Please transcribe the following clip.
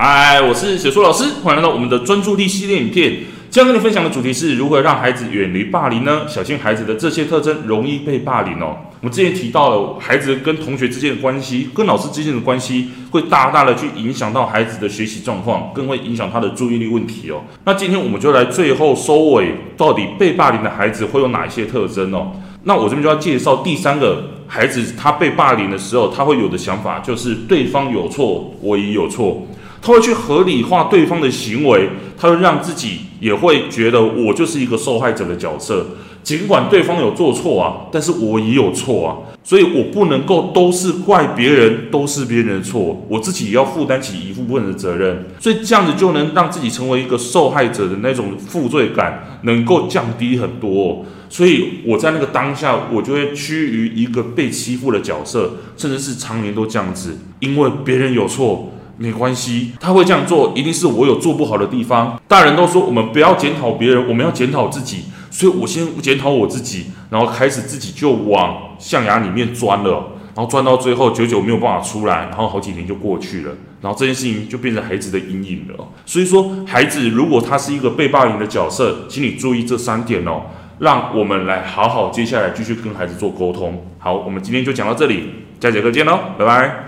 嗨，我是小苏老师，欢迎来到我们的专注力系列影片。今天跟你分享的主题是如何让孩子远离霸凌呢？小心孩子的这些特征容易被霸凌哦。我们之前提到了孩子跟同学之间的关系，跟老师之间的关系，会大大的去影响到孩子的学习状况，更会影响他的注意力问题哦。那今天我们就来最后收尾，到底被霸凌的孩子会有哪一些特征哦？那我这边就要介绍第三个孩子，他被霸凌的时候，他会有的想法就是对方有错，我也有错。他会去合理化对方的行为，他会让自己也会觉得我就是一个受害者的角色，尽管对方有做错啊，但是我也有错啊，所以我不能够都是怪别人，都是别人的错，我自己也要负担起一部分的责任，所以这样子就能让自己成为一个受害者的那种负罪感能够降低很多，所以我在那个当下，我就会趋于一个被欺负的角色，甚至是常年都这样子，因为别人有错。没关系，他会这样做，一定是我有做不好的地方。大人都说我们不要检讨别人，我们要检讨自己。所以我先检讨我自己，然后开始自己就往象牙里面钻了，然后钻到最后久久没有办法出来，然后好几年就过去了，然后这件事情就变成孩子的阴影了。所以说，孩子如果他是一个被霸凌的角色，请你注意这三点哦。让我们来好好接下来继续跟孩子做沟通。好，我们今天就讲到这里，下节课见喽，拜拜。